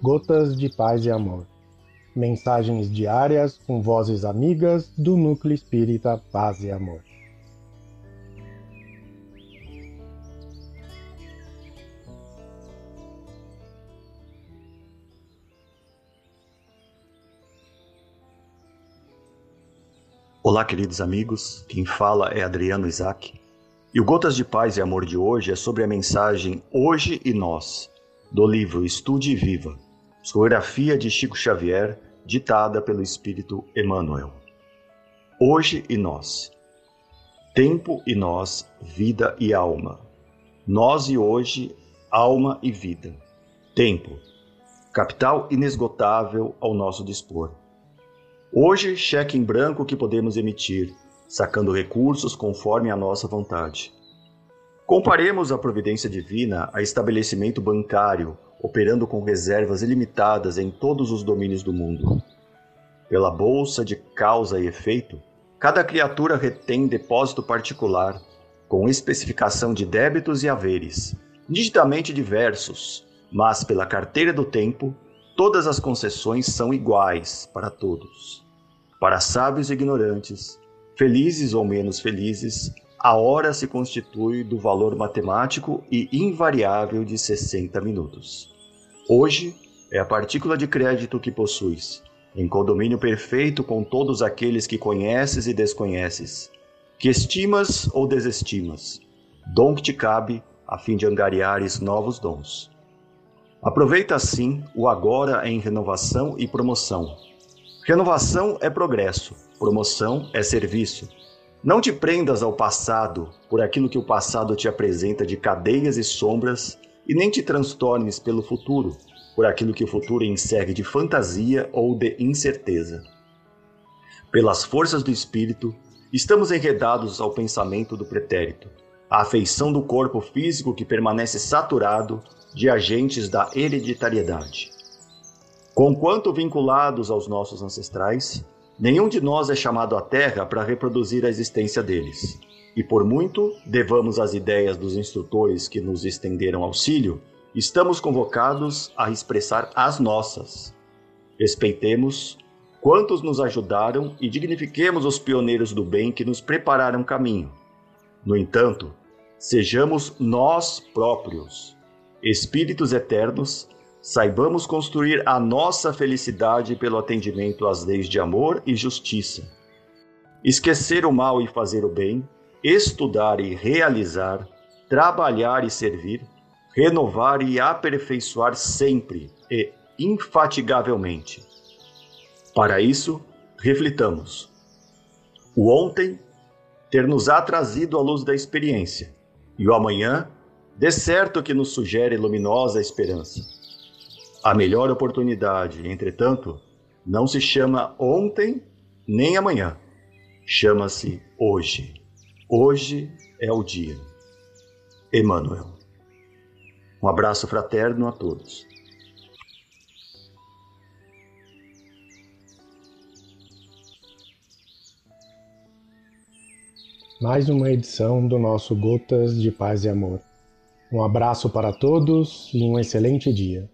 Gotas de Paz e Amor. Mensagens diárias com vozes amigas do Núcleo Espírita Paz e Amor. Olá, queridos amigos. Quem fala é Adriano Isaac. E o Gotas de Paz e Amor de hoje é sobre a mensagem Hoje e Nós, do livro Estude e Viva, psicografia de Chico Xavier, ditada pelo Espírito Emmanuel. Hoje e Nós. Tempo e nós, vida e alma. Nós e hoje, alma e vida. Tempo, capital inesgotável ao nosso dispor. Hoje, cheque em branco que podemos emitir sacando recursos conforme a nossa vontade. Comparemos a providência divina a estabelecimento bancário operando com reservas ilimitadas em todos os domínios do mundo. Pela bolsa de causa e efeito, cada criatura retém depósito particular, com especificação de débitos e haveres, nitidamente diversos, mas pela carteira do tempo, todas as concessões são iguais para todos. Para sábios e ignorantes, felizes ou menos felizes, a hora se constitui do valor matemático e invariável de 60 minutos. Hoje é a partícula de crédito que possuis, em condomínio perfeito com todos aqueles que conheces e desconheces, que estimas ou desestimas, dom que te cabe a fim de angariares novos dons. Aproveita assim o agora em renovação e promoção. Renovação é progresso, Promoção é serviço. Não te prendas ao passado por aquilo que o passado te apresenta de cadeias e sombras, e nem te transtornes pelo futuro por aquilo que o futuro encerre de fantasia ou de incerteza. Pelas forças do espírito, estamos enredados ao pensamento do pretérito, à afeição do corpo físico que permanece saturado de agentes da hereditariedade. Conquanto vinculados aos nossos ancestrais, Nenhum de nós é chamado à Terra para reproduzir a existência deles. E por muito devamos às ideias dos instrutores que nos estenderam auxílio, estamos convocados a expressar as nossas. Respeitemos quantos nos ajudaram e dignifiquemos os pioneiros do bem que nos prepararam caminho. No entanto, sejamos nós próprios, espíritos eternos, saibamos construir a nossa felicidade pelo atendimento às leis de amor e justiça. Esquecer o mal e fazer o bem, estudar e realizar, trabalhar e servir, renovar e aperfeiçoar sempre e infatigavelmente. Para isso, reflitamos. O ontem ter-nos-á trazido a luz da experiência, e o amanhã, de certo que nos sugere luminosa esperança. A melhor oportunidade, entretanto, não se chama ontem nem amanhã. Chama-se hoje. Hoje é o dia. Emmanuel. Um abraço fraterno a todos. Mais uma edição do nosso Gotas de Paz e Amor. Um abraço para todos e um excelente dia.